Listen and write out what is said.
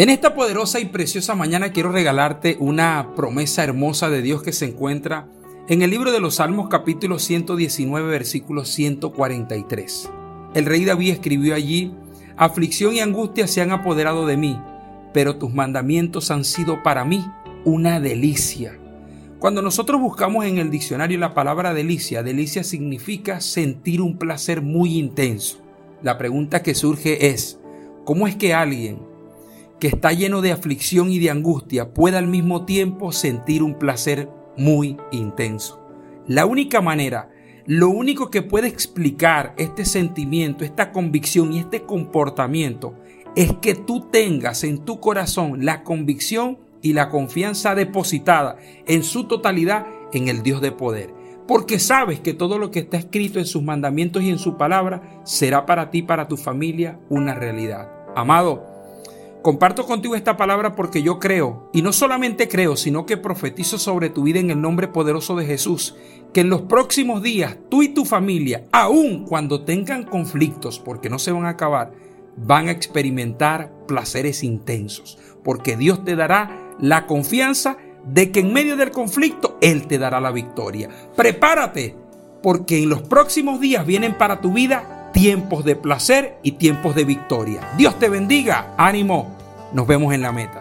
En esta poderosa y preciosa mañana quiero regalarte una promesa hermosa de Dios que se encuentra en el libro de los Salmos capítulo 119 versículo 143. El rey David escribió allí, Aflicción y angustia se han apoderado de mí, pero tus mandamientos han sido para mí una delicia. Cuando nosotros buscamos en el diccionario la palabra delicia, delicia significa sentir un placer muy intenso. La pregunta que surge es, ¿cómo es que alguien que está lleno de aflicción y de angustia pueda al mismo tiempo sentir un placer muy intenso. La única manera, lo único que puede explicar este sentimiento, esta convicción y este comportamiento es que tú tengas en tu corazón la convicción y la confianza depositada en su totalidad en el Dios de poder. Porque sabes que todo lo que está escrito en sus mandamientos y en su palabra será para ti, para tu familia, una realidad. Amado, Comparto contigo esta palabra porque yo creo, y no solamente creo, sino que profetizo sobre tu vida en el nombre poderoso de Jesús, que en los próximos días tú y tu familia, aun cuando tengan conflictos, porque no se van a acabar, van a experimentar placeres intensos, porque Dios te dará la confianza de que en medio del conflicto Él te dará la victoria. Prepárate, porque en los próximos días vienen para tu vida tiempos de placer y tiempos de victoria. Dios te bendiga, ánimo, nos vemos en la meta.